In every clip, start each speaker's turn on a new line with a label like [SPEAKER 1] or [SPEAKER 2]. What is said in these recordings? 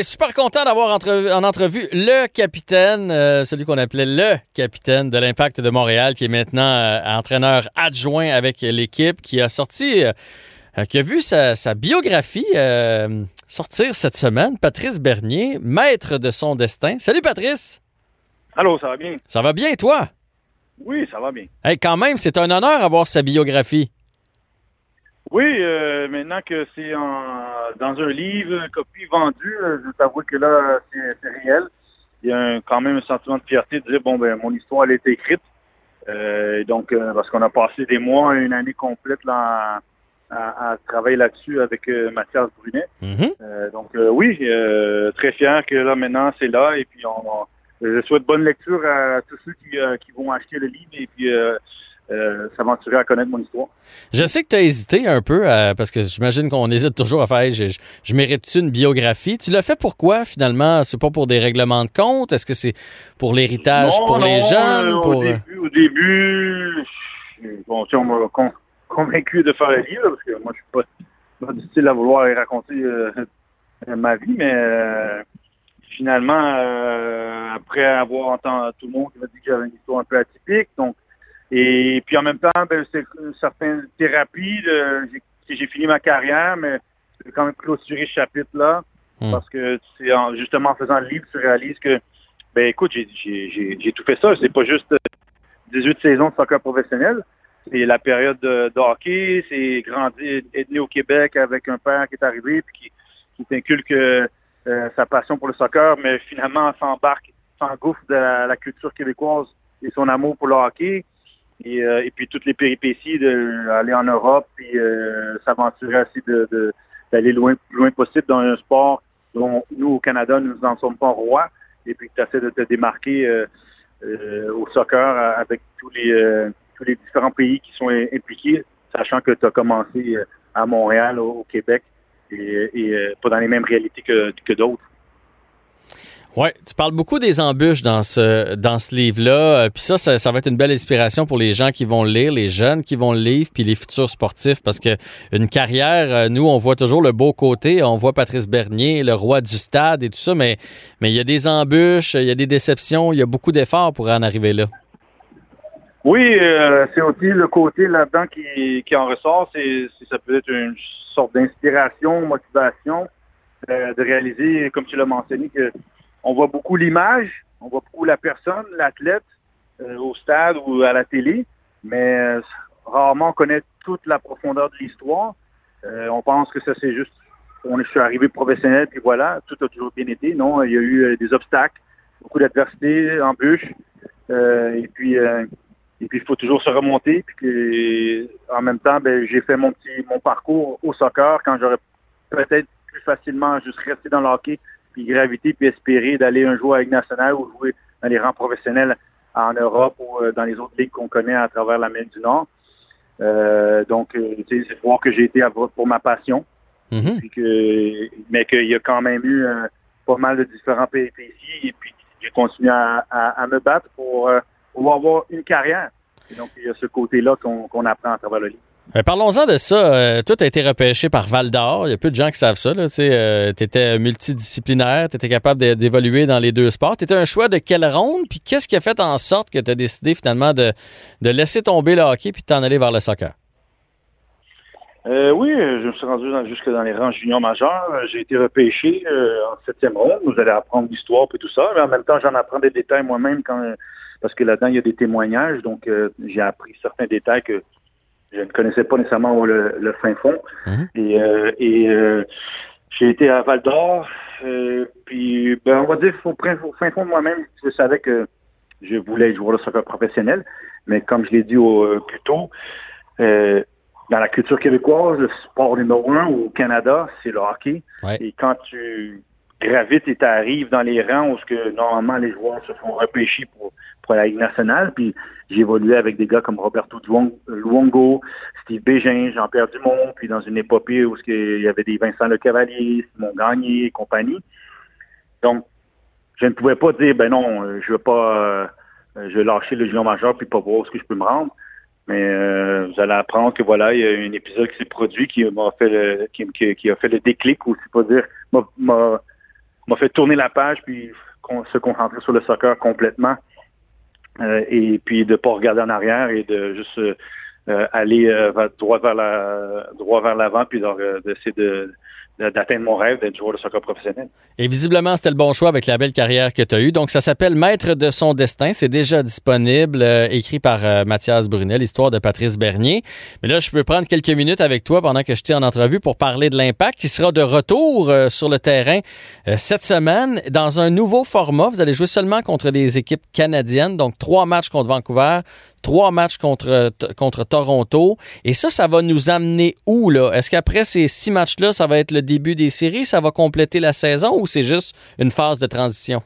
[SPEAKER 1] super content d'avoir en entrevue le capitaine, euh, celui qu'on appelait le capitaine de l'Impact de Montréal, qui est maintenant euh, entraîneur adjoint avec l'équipe, qui a sorti, euh, qui a vu sa, biographie sortir cette semaine. Patrice Bernier, maître de son destin. Salut Patrice.
[SPEAKER 2] Allô, ça va bien?
[SPEAKER 1] Ça va bien, toi?
[SPEAKER 2] Oui, ça va bien.
[SPEAKER 1] quand même, c'est un honneur d'avoir sa biographie.
[SPEAKER 2] Oui, maintenant que c'est dans un livre, une copie vendue, euh, je t'avoue que là, c'est réel. Il y a quand même un sentiment de fierté de dire, bon, ben mon histoire, elle est écrite. Euh, donc, parce qu'on a passé des mois, une année complète là, à, travailler là-dessus avec Mathias Brunet. Mm-hmm. donc, oui, très fier que là, maintenant, c'est là. Et puis, on, je souhaite bonne lecture à tous ceux qui, qui vont acheter le livre. Et puis, euh, s'aventurer à connaître mon histoire.
[SPEAKER 1] Je sais que tu as hésité un peu, euh, parce que j'imagine qu'on hésite toujours à faire je, mérite-tu une biographie? Tu l'as fait pourquoi finalement? C'est pas pour des règlements de compte? Est-ce que c'est pour l'héritage pour les jeunes?
[SPEAKER 2] Euh, au, début, bon, on m'a convaincu de faire le livre, parce que moi je suis pas, pas du style à vouloir raconter ma vie, mais finalement, après avoir entendu tout le monde qui m'a dit que j'avais une histoire un peu atypique, donc et puis en même temps, ben, c'est certaines thérapies. J'ai fini ma carrière, mais j'ai quand même clôturé ce chapitre-là. Hmm. Parce que c'est justement en faisant le livre, tu réalises que, ben écoute, j'ai tout fait ça. C'est pas juste 18 saisons de soccer professionnel. C'est la période de, hockey, c'est grandir, être né au Québec avec un père qui est arrivé et qui, qui t'inculque euh, sa passion pour le soccer, mais finalement s'embarque, s'engouffre de la, culture québécoise et son amour pour le hockey. Euh, et, puis toutes les péripéties d'aller en Europe et euh, s'aventurer aussi de, d'aller loin loin possible dans un sport dont nous au Canada nous n'en sommes pas rois et puis tu essaies de te démarquer euh, au soccer avec tous les tous les différents pays qui sont impliqués, sachant que tu as commencé à Montréal, au, Québec et, pas dans les mêmes réalités que d'autres.
[SPEAKER 1] Oui, tu parles beaucoup des embûches dans ce, dans ce livre-là. Euh, puis ça, ça, va être une belle inspiration pour les gens qui vont le lire, les jeunes qui vont le lire, puis les futurs sportifs. Parce que une carrière, euh, nous, on voit toujours le beau côté. On voit Patrice Bernier, le roi du stade et tout ça, mais, mais il y a des embûches, il y a des déceptions, il y a beaucoup d'efforts pour en arriver là.
[SPEAKER 2] Oui, euh, c'est aussi le côté là-dedans qui, qui en ressort. C'est, ça peut être une sorte d'inspiration, motivation de réaliser, comme tu l'as mentionné, que on voit beaucoup l'image, on voit beaucoup la personne, l'athlète euh, au stade ou à la télé, mais euh, rarement on connaît toute la profondeur de l'histoire. Euh, on pense que ça c'est juste, on est, je arrivé professionnel puis voilà, tout a toujours bien été. Non, il y a eu des obstacles, beaucoup d'adversité, embûches, et puis et puis il faut toujours se remonter. Puis en même temps, ben, j'ai fait mon petit mon parcours au soccer quand j'aurais peut-être plus facilement juste resté dans le hockey puis graviter, puis espérer d'aller un jour avec National ou jouer dans les rangs professionnels en Europe ou euh, dans les autres ligues qu'on connaît à travers l'Amérique du Nord. Euh, donc, euh, c'est voir que j'ai été à pour ma passion, mm-hmm. puis que, mais qu'il y a quand même eu pas mal de différents péripéties, et puis j'ai continué à, me battre pour, pour avoir une carrière. Et donc, il y a ce côté-là qu'on apprend à travers le livre.
[SPEAKER 1] Euh, parlons-en de ça. Euh, tout a été repêché par Val d'Or. Il y a peu de gens qui savent ça. Tu euh, étais multidisciplinaire, tu étais capable d'évoluer dans les deux sports. Tu un choix de quelle ronde? Puis qu'est-ce qui a fait en sorte que tu as décidé finalement de, laisser tomber le hockey puis de t'en aller vers le soccer?
[SPEAKER 2] oui, je me suis rendu jusque dans les rangs juniors majeurs. J'ai été repêché en septième ronde. Vous allez apprendre l'histoire et tout ça. Mais en même temps, j'en apprends des détails moi-même parce que là-dedans, il y a des témoignages. Donc, j'ai appris certains détails que je ne connaissais pas nécessairement le, fin fond. Mhm. Et, euh, euh, j'ai été à Val d'Or. Euh, puis, ben, on va dire, au, fin fond de moi-même, je savais que je voulais jouer au soccer professionnel. Mais comme je l'ai dit plus tôt, dans la culture québécoise, le sport numéro un au Canada, c'est le hockey. Et quand tu gravites et tu arrives dans les rangs où ce que normalement les joueurs se font repêcher pour pour la Ligue nationale. Puis j'ai évolué avec des gars comme Roberto Luongo, Steve Bégin, Jean-Pierre Dumont, puis dans une épopée où il y avait des Vincent Le Cavalier, Simon Gagné et compagnie. Donc, je ne pouvais pas dire, ben non, je veux pas, euh, je vais lâcher le junior majeur puis pas voir ce que je peux me rendre. Mais euh, vous allez apprendre que voilà, il y a un épisode qui s'est produit qui m'a fait le, qui, a fait le déclic, ou c'est pas dire, m'a m'a fait tourner la page puis se concentrer sur le soccer complètement et puis de pas regarder en arrière et de juste aller droit vers la droit vers l'avant puis d'essayer de d'atteindre mon rêve d'être joueur de soccer professionnel.
[SPEAKER 1] Et visiblement, c'était le bon choix avec la belle carrière que tu as eue. Donc, ça s'appelle Maître de son destin. C'est déjà disponible, euh, écrit par euh, Mathias Brunel, histoire de Patrice Bernier. Mais là, je peux prendre quelques minutes avec toi pendant que je t'ai en entrevue pour parler de l'impact qui sera de retour euh, sur le terrain cette semaine dans un nouveau format. Vous allez jouer seulement contre des équipes canadiennes, donc trois matchs contre Vancouver, trois matchs contre, contre Toronto. Et ça, ça va nous amener où, là? Est-ce qu'après ces six matchs-là, ça va être le début des séries? Ça va compléter la saison ou c'est juste une phase de transition?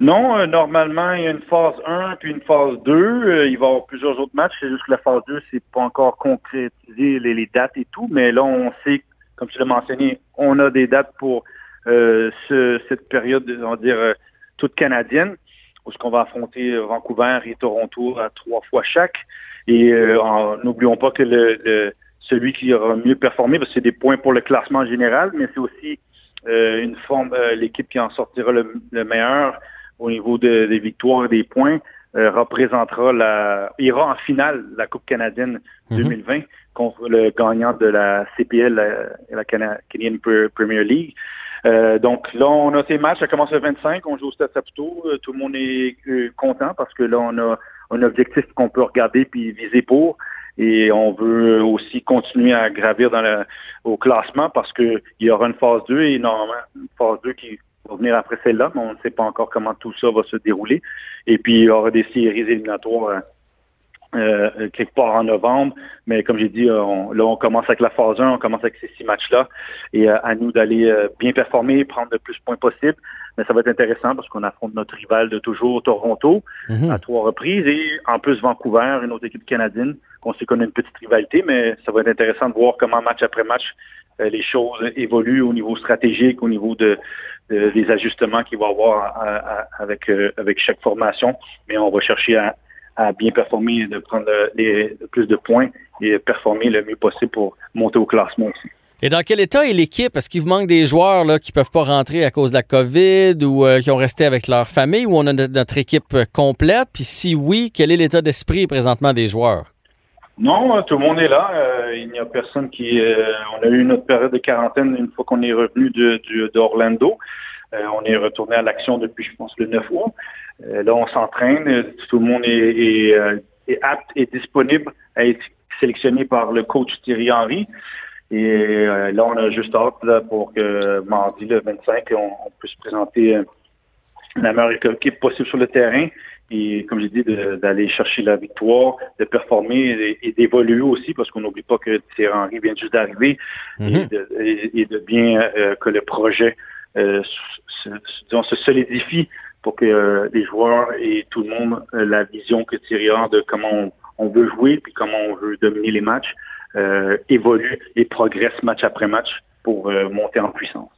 [SPEAKER 2] Non, euh, normalement, il y a une phase 1 puis une phase 2. Euh, il va y avoir plusieurs autres matchs. C'est juste que la phase 2, c'est pas encore concrétisé les, dates et tout. Mais là, on sait, comme tu l'as mentionné, on a des dates pour euh, cette période, on va dire, toute canadienne où qu'on va affronter Vancouver et Toronto à trois fois chaque. Et n'oublions pas que le, celui qui aura mieux performé, parce que c'est des points pour le classement général, mais c'est aussi euh, une forme, l'équipe qui en sortira le, meilleur au niveau des victoires et des points représentera la, ira en finale la Coupe canadienne 2020 mhm. contre le gagnant de la CPL, la, la Canadian Premier League. Euh, donc là, on a ces matchs, ça commence le 25, on joue au Stade Saputo, euh, tout le monde est euh, content parce que là, on a un objectif qu'on peut regarder puis viser pour. Et on veut aussi continuer à gravir dans le, au classement parce qu'il y aura une phase 2 et normalement une phase 2 qui va venir après celle-là, mais on ne sait pas encore comment tout ça va se dérouler. Et puis il y aura des séries éliminatoires euh, quelque part en novembre. Mais comme j'ai dit, euh, là, on commence avec la phase 1, on commence avec ces six matchs-là. Et euh, à nous d'aller bien performer, prendre le plus de points possible. Mais ça va être intéressant parce qu'on affronte notre rival de toujours, Toronto, mhm. à trois reprises. Et en plus, Vancouver, une autre équipe canadienne. On sait qu'on a une petite rivalité, mais ça va être intéressant de voir comment match après match les choses évoluent au niveau stratégique, au niveau de, des ajustements qu'il va y avoir avec, avec chaque formation. Mais on va chercher à à bien performer, de prendre les, plus de points et performer le mieux possible pour monter au classement aussi.
[SPEAKER 1] Et dans quel état est l'équipe? Est-ce qu'il vous manque des joueurs là, qui ne peuvent pas rentrer à cause de la COVID ou euh, qui ont resté avec leur famille ou on a notre équipe complète? Puis si oui, quel est l'état d'esprit présentement des joueurs?
[SPEAKER 2] Non, euh, tout le monde est là. Euh, il n'y a personne qui... on a eu notre période de quarantaine une fois qu'on est revenu d'Orlando. on est retourné à l'action depuis, je pense, le 9 août. Euh, là, on s'entraîne. Tout le monde est, euh, est, apte et disponible à être sélectionné par le coach Thierry Henry. Et euh, là, on a juste hâte pour que mardi, le 25, on, puisse présenter la meilleure équipe possible sur le terrain. Et comme j'ai dit, d'aller chercher la victoire, de performer et, d'évoluer aussi, parce qu'on n'oublie pas que Thierry Henry vient juste d'arriver, et, de bien que le projet se, se solidifie pour que euh, les joueurs et tout le monde euh, la vision que Thierry a de comment on, veut jouer puis comment on veut dominer les matchs euh, évolue et progresse match après match pour monter en puissance.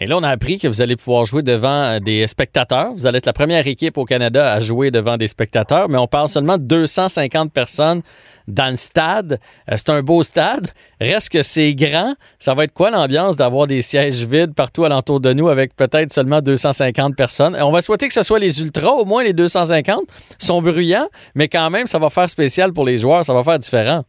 [SPEAKER 1] Et là, on a appris que vous allez pouvoir jouer devant euh, des spectateurs. Vous allez être la première équipe au Canada à jouer devant des spectateurs, mais on parle seulement de 250 personnes dans le stade. Euh, c'est un beau stade. Reste que c'est grand. Ça va être quoi l'ambiance d'avoir des sièges vides partout alentour de nous avec peut-être seulement 250 personnes? On va souhaiter que ce soit les ultras, au moins les 250. Ils sont bruyants, mais quand même, ça va faire spécial pour les joueurs. Ça va faire différent.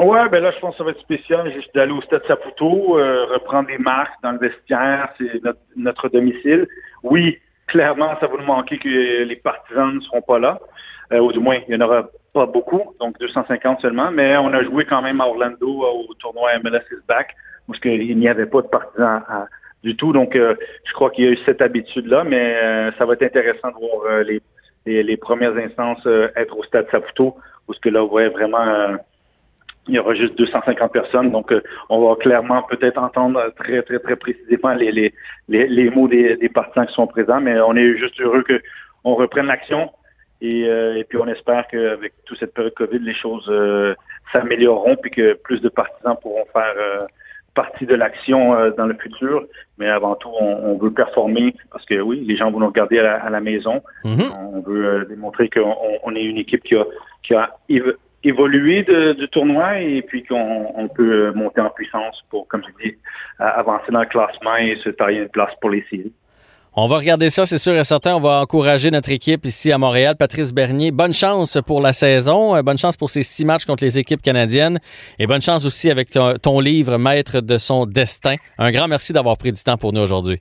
[SPEAKER 2] Ouais, ben là, je pense que ça va être spécial juste d'aller au Stade Saputo, euh, reprendre des marques dans le vestiaire, c'est notre, domicile. Oui, clairement, ça va nous manquer que les partisans ne seront pas là. Euh, ou du moins, il n'y en aura pas beaucoup, donc 250 seulement, mais on a joué quand même à Orlando au tournoi MLS is Back, parce qu'il n'y avait pas de partisans du tout. Donc, euh, je crois qu'il y a eu cette habitude-là, mais ça va être intéressant de voir les, les, premières instances être au Stade Saputo, parce que là, on voit vraiment il y aura juste 250 personnes. Donc, euh, on va clairement peut-être entendre très, très, très précisément les, les, les, mots des, des, partisans qui sont présents, mais on est juste heureux qu'on reprenne l'action. Et, euh, et, puis, on espère qu'avec toute cette période COVID, les choses euh, s'amélioreront puis que plus de partisans pourront faire partie de l'action dans le futur. Mais avant tout, on, veut performer parce que oui, les gens vont nous regarder à la, maison. Mm-hmm. On veut démontrer qu'on on est une équipe qui a, qui a évoluer du tournoi et puis qu'on peut monter en puissance pour, comme je dis, avancer dans le classement et se tailler une place pour les séries.
[SPEAKER 1] On va regarder ça, c'est sûr et certain. On va encourager notre équipe ici à Montréal. Patrice Bernier, bonne chance pour la saison. Euh, bonne chance pour ces six matchs contre les équipes canadiennes. Et bonne chance aussi avec ton, livre Maître de son destin. Un grand merci d'avoir pris du temps pour nous aujourd'hui.